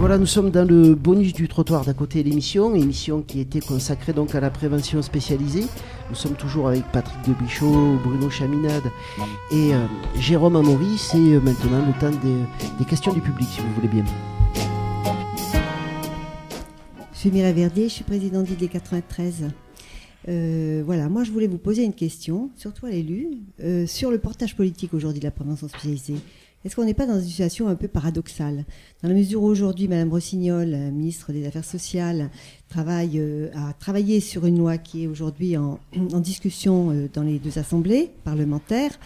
Voilà, nous sommes dans le bonus du trottoir d'à côté de l'émission, émission qui était consacrée donc à la prévention spécialisée. Nous sommes toujours avec Patrick Debichot, Bruno Chaminade et euh, Jérôme Amaury. C'est euh, maintenant le temps des, questions du public, si vous voulez bien. Je suis Mireille Verdier, je suis présidente d'ID 93. Euh, voilà, moi je voulais vous poser une question, surtout à l'élu, sur le portage politique aujourd'hui de la prévention spécialisée. Est-ce qu'on n'est pas dans une situation un peu paradoxale Dans la mesure où aujourd'hui, Madame Rossignol, euh, ministre des Affaires sociales, travaille, euh, a travaillé sur une loi qui est aujourd'hui en, discussion euh, dans les deux assemblées parlementaires,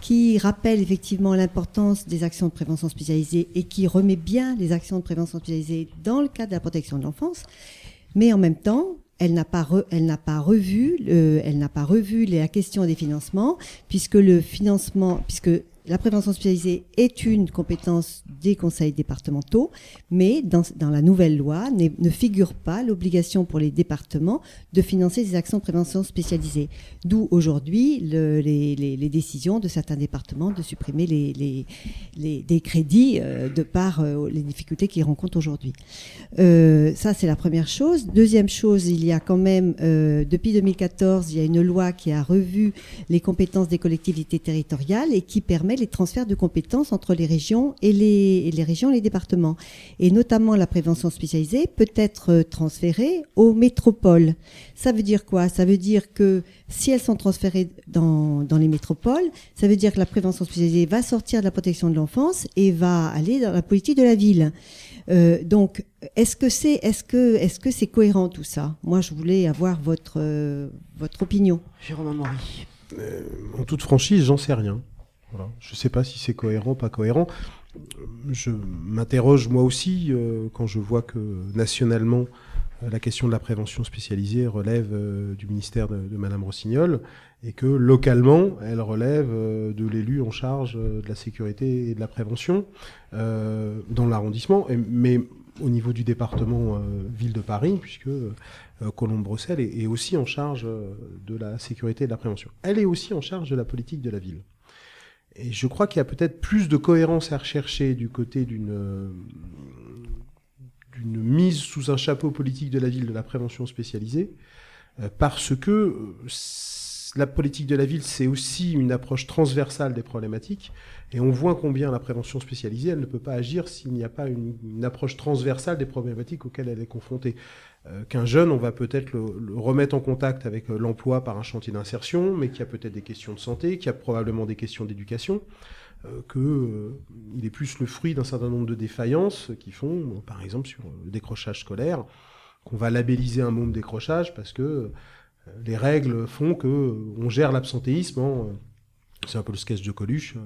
qui rappelle effectivement l'importance des actions de prévention spécialisée et qui remet bien les actions de prévention spécialisée dans le cadre de la protection de l'enfance. Mais en même temps, elle n'a pas, pas revu, le- elle pas revu la question des financements, puisque le financement, puisque la prévention spécialisée est une compétence des conseils départementaux, mais dans, la nouvelle loi ne figure pas l'obligation pour les départements de financer des actions de prévention spécialisées. D'où aujourd'hui le- les, décisions de certains départements de supprimer des crédits euh, de par euh, les difficultés qu'ils rencontrent aujourd'hui. Euh, ça, c'est la première chose. Deuxième chose, il y a quand même, depuis 2014, il y a une loi qui a revu les compétences des collectivités territoriales et qui permet les transferts de compétences entre les régions et les, et les régions et les départements. Et notamment la prévention spécialisée peut être euh, transférée aux métropoles. Ça veut dire quoi? Ça veut dire que si elles sont transférées dans, dans les métropoles, ça veut dire que la prévention spécialisée va sortir de la protection de l'enfance et va aller dans la politique de la ville. Euh, donc, est-ce que c'est est-ce que est-ce que c'est cohérent tout ça? Moi, je voulais avoir votre euh, votre opinion. Jérôme Amaury. Euh, en toute franchise, j'en sais rien. Voilà. Je ne sais pas si c'est cohérent, pas cohérent. Je m'interroge moi aussi euh, quand je vois que nationalement euh, la question de la prévention spécialisée relève euh, du ministère de, Madame Rossignol et que localement elle relève euh, de l'élu en charge de la sécurité et de la prévention dans l'arrondissement, mais au niveau du département ville de Paris, puisque Colombe-Bruxelles est, aussi en charge de la sécurité et de la prévention. Elle est aussi en charge de la politique de la ville. Et je crois qu'il y a peut-être plus de cohérence à rechercher du côté d'une euh, d'une mise sous un chapeau politique de la ville de la prévention spécialisée, euh, parce que euh, la politique de la ville, c'est aussi une approche transversale des problématiques, et on voit combien la prévention spécialisée, elle ne peut pas agir s'il n'y a pas une, approche transversale des problématiques auxquelles elle est confrontée. Euh, Qu'un jeune, on va peut-être le, remettre en contact avec euh, l'emploi par un chantier d'insertion, mais qu'il y a peut-être des questions de santé, qu'il y a probablement des questions d'éducation, euh, que euh, il est plus le fruit d'un certain nombre de défaillances qui font, par exemple sur le décrochage scolaire, qu'on va labelliser un de décrochage parce que les règles font que euh, on gère l'absentéisme. en, euh, c'est un peu le sketch de Coluche. euh,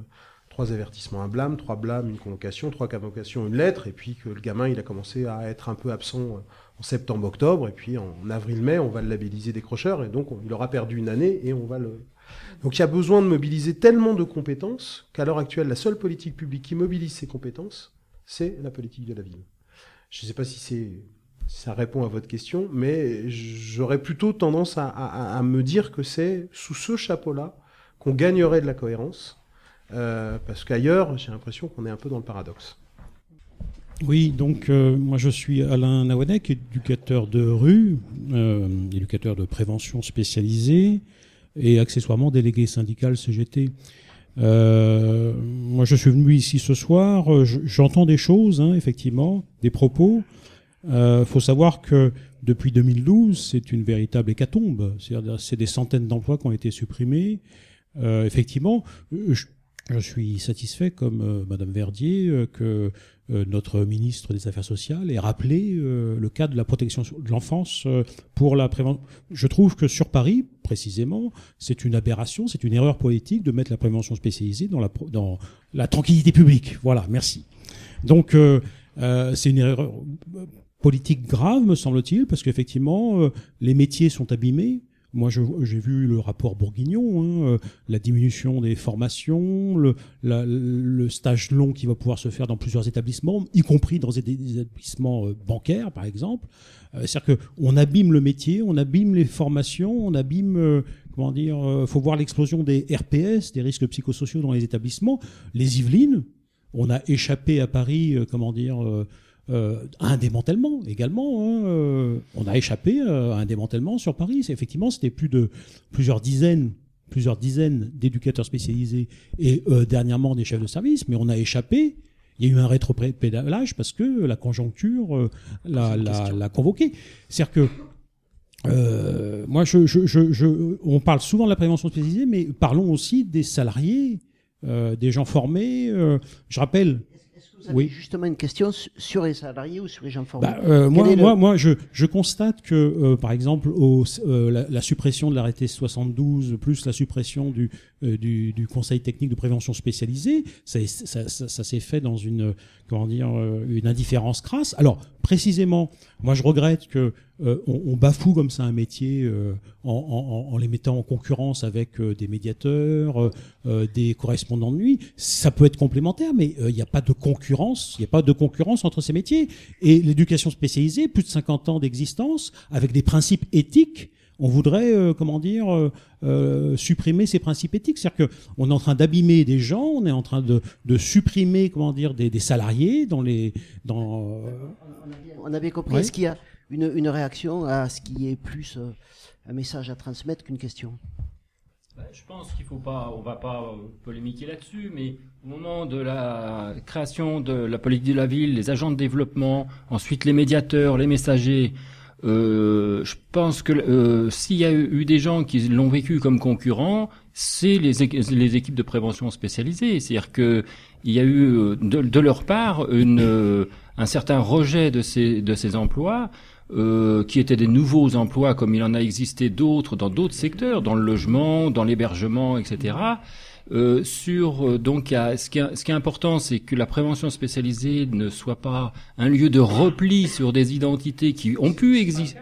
Trois avertissements, un blâme, trois blâmes, une convocation, trois convocations, une lettre, et puis que le gamin il a commencé à être un peu absent en septembre-octobre, et puis en avril-mai, on va le labelliser décrocheur, et donc on- il aura perdu une année, et on va le... Donc il y a besoin de mobiliser tellement de compétences qu'à l'heure actuelle, la seule politique publique qui mobilise ces compétences, c'est la politique de la ville. Je ne sais pas si c'est ça répond à votre question, mais j'aurais plutôt tendance à, me dire que c'est sous ce chapeau-là qu'on gagnerait de la cohérence, euh, parce qu'ailleurs, j'ai l'impression qu'on est un peu dans le paradoxe. Oui, donc euh, moi je suis Alain Nawanek, éducateur de rue, euh, éducateur de prévention spécialisé et accessoirement délégué syndical CGT. Moi je suis venu ici ce soir, je- j'entends des choses, hein, effectivement, des propos. Il faut savoir que depuis 2012, c'est une véritable hécatombe. C'est-à-dire, C'est des centaines d'emplois qui ont été supprimés. Euh, effectivement, je, suis satisfait, comme euh, Madame Verdier, euh, que euh, notre ministre des Affaires sociales ait rappelé euh, le cas de la protection de l'enfance euh, pour la prévention. Je trouve que sur Paris, précisément, c'est une aberration, c'est une erreur politique de mettre la prévention spécialisée dans la, dans la tranquillité publique. Voilà, merci. Donc, euh, euh, c'est une erreur euh, politique grave, me semble-t-il, parce qu'effectivement, euh, les métiers sont abîmés. Moi, j'ai vu le rapport Bourguignon, hein, euh, la diminution des formations, le, la- le stage long qui va pouvoir se faire dans plusieurs établissements, y compris dans des établissements euh, bancaires, par exemple. C'est-à-dire qu'on abîme le métier, on abîme les formations, on abîme, comment dire, euh, faut voir l'explosion des RPS, des risques psychosociaux dans les établissements. Les Yvelines, on a échappé à Paris, comment dire, euh, un démantèlement également. Hein, on a échappé à un démantèlement sur Paris. Effectivement, c'était plus de plusieurs dizaines plusieurs dizaines d'éducateurs spécialisés et dernièrement des chefs de service, mais on a échappé il y a eu un rétropédalage parce que la conjoncture l'a convoqué. C'est-à-dire que euh, moi, je, je, je, on parle souvent de la prévention spécialisée, mais parlons aussi des salariés, euh, des gens formés. Euh, je rappelle. Vous avez oui. justement une question sur les salariés ou sur les gens formés bah, euh, Moi, moi, moi, je, je constate que, euh, par exemple, au, euh, la, la, suppression de l'arrêté 72 plus la suppression du, du, du, Conseil technique de prévention spécialisée, ça, ça, ça, ça s'est fait dans une, comment dire, une indifférence crasse. Alors, précisément, moi, je regrette que euh, on, bafoue comme ça un métier euh, en, les mettant en concurrence avec euh, des médiateurs, des correspondants de nuit. Ça peut être complémentaire, mais il n'y a pas de concurrence. Il n'y a pas de concurrence entre ces métiers. Et l'éducation spécialisée, plus de 50 ans d'existence, avec des principes éthiques on voudrait, comment dire, supprimer ces principes éthiques. C'est-à-dire qu'on est en train d'abîmer des gens, on est en train de, supprimer, comment dire, des, salariés dans les, dans. On avait compris. Est-ce qu'il y a une, une, réaction à ce qui est plus euh, un message à transmettre qu'une question? Ben, je pense qu'il faut pas, on va pas euh, polémiquer là-dessus, mais au moment de la création de la politique de la ville, les agents de développement, ensuite les médiateurs, les messagers, euh, je pense que euh, s'il y a eu des gens qui l'ont vécu comme concurrents, c'est les, les, équipes de prévention spécialisées. C'est-à-dire que il y a eu euh, de, de leur part une, un certain rejet de ces, de ces emplois euh, qui étaient des nouveaux emplois comme il en a existé d'autres dans d'autres secteurs, dans le logement, dans l'hébergement, etc. Euh, sur euh, donc ce, qui est, ce qui est important, c'est que la prévention spécialisée ne soit pas un lieu de repli sur des identités qui ont pu exister.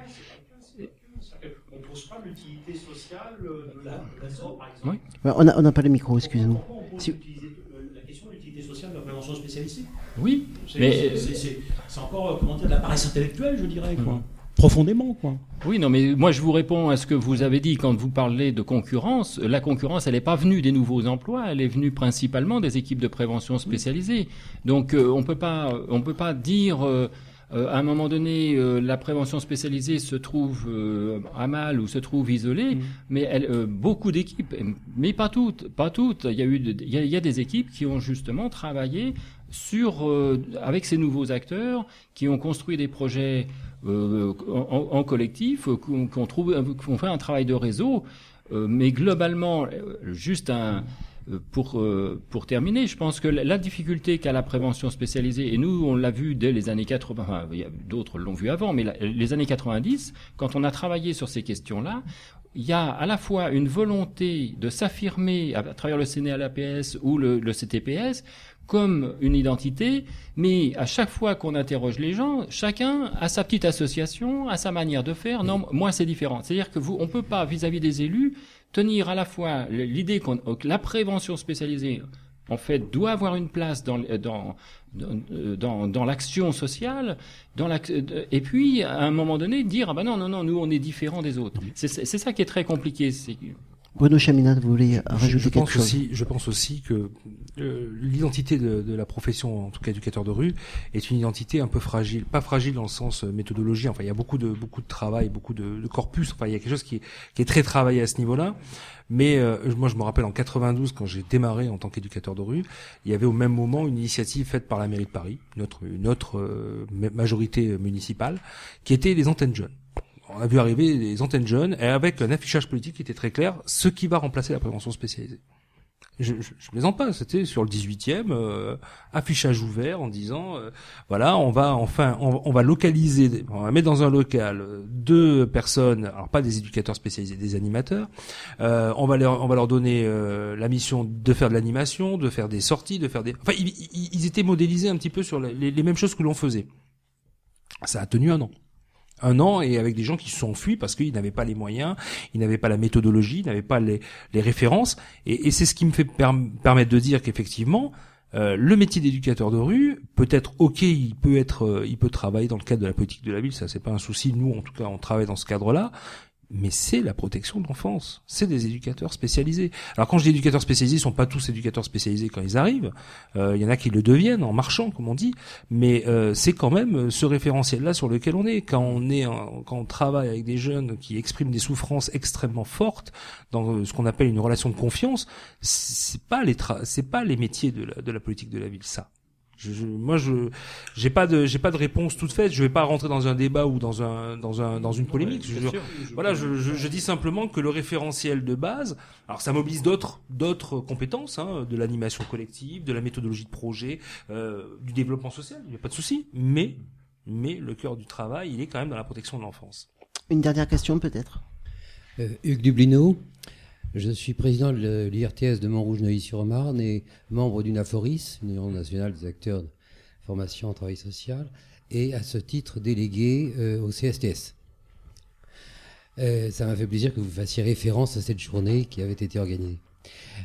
On pose pas l'utilité sociale de la, par exemple. Oui. On n'a on a pas le micro, excusez-moi. Si... La question de l'utilité sociale de la prévention spécialisée? Oui, mais c'est encore, euh, comment dire, de la paresse intellectuelle, je dirais, quoi. Profondément, quoi. Oui, non, mais moi je vous réponds à ce que vous avez dit quand vous parlez de concurrence. La concurrence, elle n'est pas venue des nouveaux emplois, elle est venue principalement des équipes de prévention spécialisées. Donc euh, on peut pas, on peut pas dire. Euh, à un moment donné, la prévention spécialisée se trouve à mal ou se trouve isolée, mais elle, beaucoup d'équipes, mais pas toutes, pas toutes. Il y a eu, il y a, des équipes qui ont justement travaillé sur, euh, avec ces nouveaux acteurs qui ont construit des projets euh, en, collectif, euh, qu'on trouve, qu'on fait un travail de réseau, mais globalement, juste un pour, pour terminer, je pense que la difficulté qu'a la prévention spécialisée, et nous on l'a vu dès les années 80, enfin, d'autres l'ont vu avant, mais les années 90, quand on a travaillé sur ces questions-là, il y a à la fois une volonté de s'affirmer à, travers le CNALAPS ou le, le CTPS comme une identité, mais à chaque fois qu'on interroge les gens, chacun a sa petite association, a sa manière de faire. Non, moi c'est différent. C'est-à-dire que vous, on peut pas vis-à-vis des élus tenir à la fois l'idée que la prévention spécialisée en fait, doit avoir une place dans, dans, dans, dans l'action sociale, dans et puis, à un moment donné, dire, ah ben non, non, non, nous, on est différents des autres. C'est ça qui est très compliqué. Bruno Chaminade, vous voulez rajouter je, quelque pense chose? aussi, Je pense aussi que euh, l'identité de, de, la profession, en tout cas éducateur de rue, est une identité un peu fragile. Pas fragile dans le sens euh, méthodologie. Enfin, il y a beaucoup de beaucoup de travail, beaucoup de, de corpus. Enfin, il y a quelque chose qui est, qui est très travaillé à ce niveau-là. Mais euh, moi, je me rappelle en 92, quand j'ai démarré en tant qu'éducateur de rue, il y avait au même moment une initiative faite par la mairie de Paris, notre une autre majorité municipale, qui était les antennes jeunes on a vu arriver des antennes jeunes et avec un affichage politique qui était très clair, ce qui va remplacer la prévention spécialisée. Je, je, je plaisante pas, c'était sur le 18e, euh, affichage ouvert en disant, euh, voilà, on va enfin, on, va localiser, on va mettre dans un local deux personnes, alors pas des éducateurs spécialisés, des animateurs, euh, on va leur, on va leur donner la mission de faire de l'animation, de faire des sorties, de faire des, enfin, ils, étaient modélisés un petit peu sur les, les mêmes choses que l'on faisait. Ça a tenu un an un an et avec des gens qui se sont enfuis parce qu'ils n'avaient pas les moyens, ils n'avaient pas la méthodologie, ils n'avaient pas les, les, références. Et, et c'est ce qui me fait permettre de dire qu'effectivement, euh, le métier d'éducateur de rue peut être ok, il peut être, euh, il peut travailler dans le cadre de la politique de la ville, ça c'est pas un souci. Nous, en tout cas, on travaille dans ce cadre-là. Mais c'est la protection de l'enfance. C'est des éducateurs spécialisés. Alors quand je dis éducateurs spécialisés, ils sont pas tous éducateurs spécialisés quand ils arrivent. Euh, il y en a qui le deviennent en marchant, comme on dit. Mais euh, c'est quand même ce référentiel-là sur lequel on est. Quand on est, quand on travaille avec des jeunes qui expriment des souffrances extrêmement fortes dans ce qu'on appelle une relation de confiance, c'est pas pas les métiers de la politique de la ville, ça. Je, moi, je j'ai pas de j'ai pas de réponse toute faite. Je vais pas rentrer dans un débat ou dans un dans un dans une polémique. je, voilà, je, je, dis simplement que le référentiel de base, alors ça mobilise d'autres d'autres compétences, hein, de l'animation collective, de la méthodologie de projet, euh, du développement social. Il n'y a pas de souci. Mais mais le cœur du travail, il est quand même dans la protection de l'enfance. Une dernière question peut-être? Euh, Hugues Dublino. Je suis président de l'IRTS de Montrouge-Neuilly-sur-Marne et membre d'une AFORIS, Union nationale des acteurs de formation en travail social, et à ce titre délégué euh, au CSTS. Euh, ça m'a fait plaisir que vous fassiez référence à cette journée qui avait été organisée.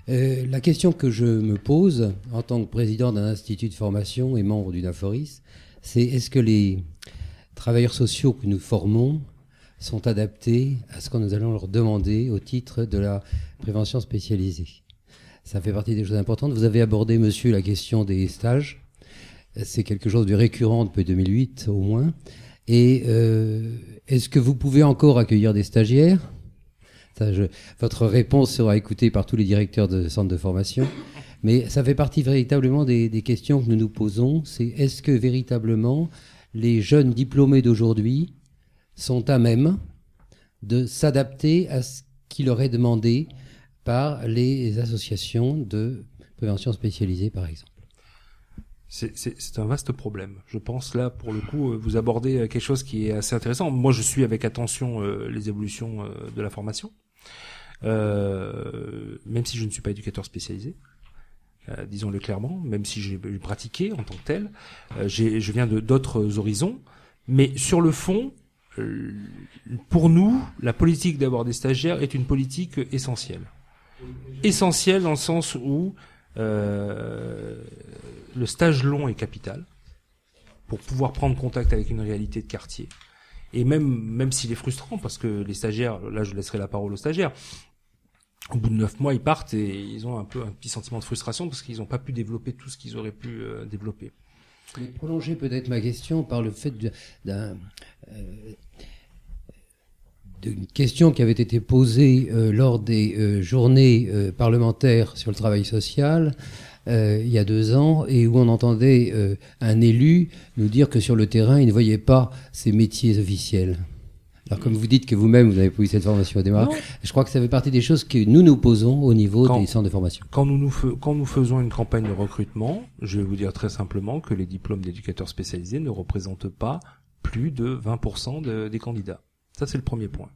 Euh, la question que je me pose en tant que président d'un institut de formation et membre d'une AFORIS, c'est est-ce que les travailleurs sociaux que nous formons sont adaptés à ce que nous allons leur demander au titre de la prévention spécialisée. Ça fait partie des choses importantes. Vous avez abordé, monsieur, la question des stages. C'est quelque chose de récurrent depuis 2008 au moins. Et euh, est-ce que vous pouvez encore accueillir des stagiaires? Votre réponse sera écoutée par tous les directeurs de centres de formation. Mais ça fait partie véritablement des, des questions que nous nous posons. C'est est-ce que véritablement les jeunes diplômés d'aujourd'hui sont à même de s'adapter à ce qui leur est demandé par les associations de prévention spécialisée, par exemple. C'est un vaste problème. Je pense là, pour le coup, euh, vous abordez euh, quelque chose qui est assez intéressant. Moi, je suis avec attention euh, les évolutions de la formation, même si je ne suis pas éducateur spécialisé. disons-le clairement, même si j'ai pratiqué en tant que tel, je viens de d'autres horizons, mais sur le fond, pour nous, la politique d'avoir des stagiaires est une politique essentielle. Essentielle dans le sens où euh, le stage long est capital pour pouvoir prendre contact avec une réalité de quartier. Et même, même s'il est frustrant, parce que les stagiaires, là je laisserai la parole aux stagiaires, au bout de neuf mois, ils partent et ils ont un peu un petit sentiment de frustration parce qu'ils n'ont pas pu développer tout ce qu'ils auraient pu euh, développer. Je vais prolonger peut-être ma question par le fait d'un euh, d'une question qui avait été posée euh, lors des euh, journées parlementaires sur le travail social il y a deux ans et où on entendait un élu nous dire que sur le terrain, il ne voyait pas ces métiers officiels. Alors, comme vous dites que vous-même, vous n'avez pas eu cette formation au démarrage, je crois que ça fait partie des choses que nous nous posons au niveau des centres de formation. Quand nous, nous quand nous faisons une campagne de recrutement, je vais vous dire très simplement que les diplômes d'éducateurs spécialisés ne représentent pas plus de 20% des candidats. Ça, c'est le premier point.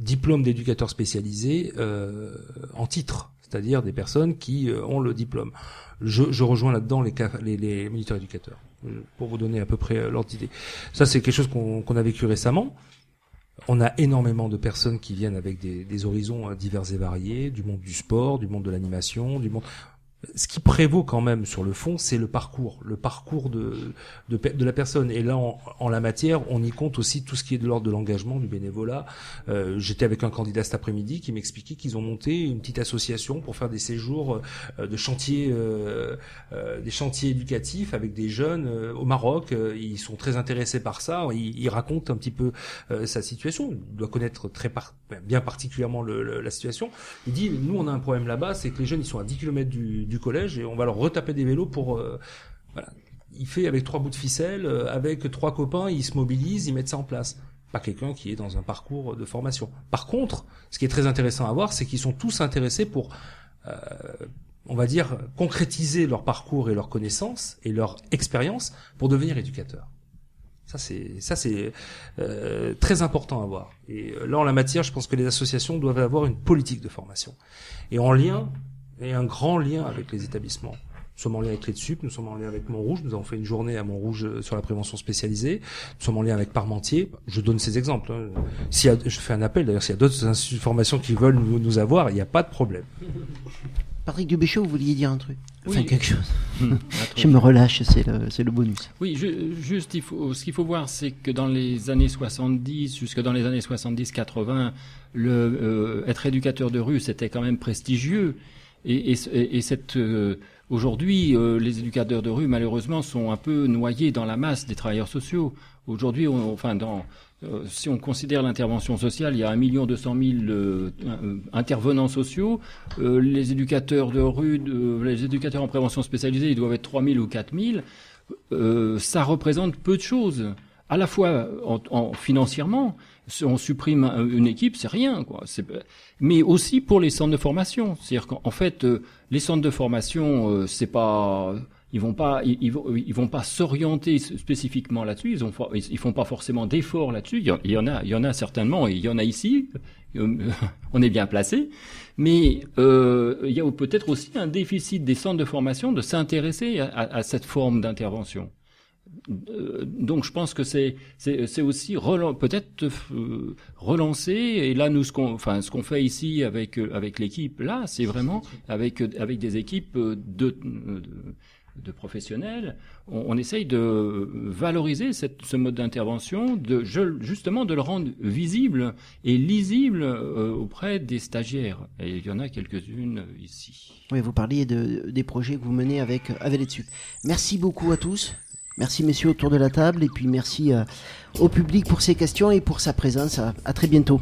Diplôme d'éducateur spécialisé euh, en titre, c'est-à-dire des personnes qui euh, ont le diplôme. Je, je rejoins là-dedans les, les, les militaires éducateurs, pour vous donner à peu près euh, l'ordre d'idée. Ça, c'est quelque chose qu'on a vécu récemment. On a énormément de personnes qui viennent avec des, horizons euh, divers et variés, du monde du sport, du monde de l'animation, du monde ce qui prévaut quand même sur le fond, c'est le parcours, le parcours de, de, de la personne. Et là, en, en, la matière, on y compte aussi tout ce qui est de l'ordre de l'engagement, du bénévolat. Euh, J'étais avec un candidat cet après-midi qui m'expliquait qu'ils ont monté une petite association pour faire des séjours euh, de chantiers, euh, euh, des chantiers éducatifs avec des jeunes euh, au Maroc. ils sont très intéressés par ça. Il, il raconte un petit peu sa situation. Il doit connaître très par bien particulièrement le, la situation. Il dit, nous, on a un problème là-bas, c'est que les jeunes, ils sont à 10 km du du collège et on va leur retaper des vélos pour euh, voilà. Il fait avec trois bouts de ficelle, euh, avec trois copains, ils se mobilisent, ils mettent ça en place. Pas quelqu'un qui est dans un parcours de formation. Par contre, ce qui est très intéressant à voir, c'est qu'ils sont tous intéressés pour, euh, on va dire, concrétiser leur parcours et leurs connaissances et leur expérience pour devenir éducateurs. Ça c'est ça c'est très important à voir. Et là en la matière, je pense que les associations doivent avoir une politique de formation et en lien et un grand lien avec les établissements. Nous sommes en lien avec les DSUP, nous sommes en lien avec Montrouge, nous avons fait une journée à Montrouge euh, sur la prévention spécialisée, nous sommes en lien avec Parmentier, je donne ces exemples. Hein. Si je fais un appel, d'ailleurs, s'il y a d'autres instituts de formation qui veulent nous, nous avoir, il n'y a pas de problème. Patrick Dubéchaud, vous vouliez dire un truc? Enfin, quelque chose. je me relâche, c'est le, le, bonus. Oui, juste, il faut, ce qu'il faut voir, c'est que dans les années 70, jusque dans les années 70-80, le, euh, être éducateur de rue, c'était quand même prestigieux. Et, et, et cette, euh, aujourd'hui, euh, les éducateurs de rue, malheureusement, sont un peu noyés dans la masse des travailleurs sociaux. Aujourd'hui, enfin, euh, si on considère l'intervention sociale, il y a 1 200 000 intervenants sociaux. Les éducateurs de rue, les éducateurs en prévention spécialisée, ils doivent être 3 000 ou 4 000. ça représente peu de choses, à la fois en, financièrement, on supprime une équipe, c'est rien, quoi. Mais aussi pour les centres de formation, c'est-à-dire qu'en fait, euh, les centres de formation, c'est pas ils vont pas, ils, ils vont, pas s'orienter spécifiquement là-dessus. Ils, ont, ils font pas forcément d'efforts là-dessus. Il y en a, il y en a certainement, il y en a ici. On est bien placé, mais euh, il y a peut-être aussi un déficit des centres de formation de s'intéresser à, cette forme d'intervention. Euh, donc je pense que c'est c'est aussi peut-être euh, relancer et là nous ce qu'on ce qu'on fait ici avec avec l'équipe là c'est vraiment avec avec des équipes de, de professionnels, on, essaye de valoriser ce mode d'intervention, de justement de le rendre visible et lisible euh, auprès des stagiaires. Et il y en a quelques-unes ici. Oui, vous parliez de, des projets que vous menez avec avec les Merci beaucoup à tous. Merci messieurs autour de la table et puis merci euh, au public pour ses questions et pour sa présence. à très bientôt.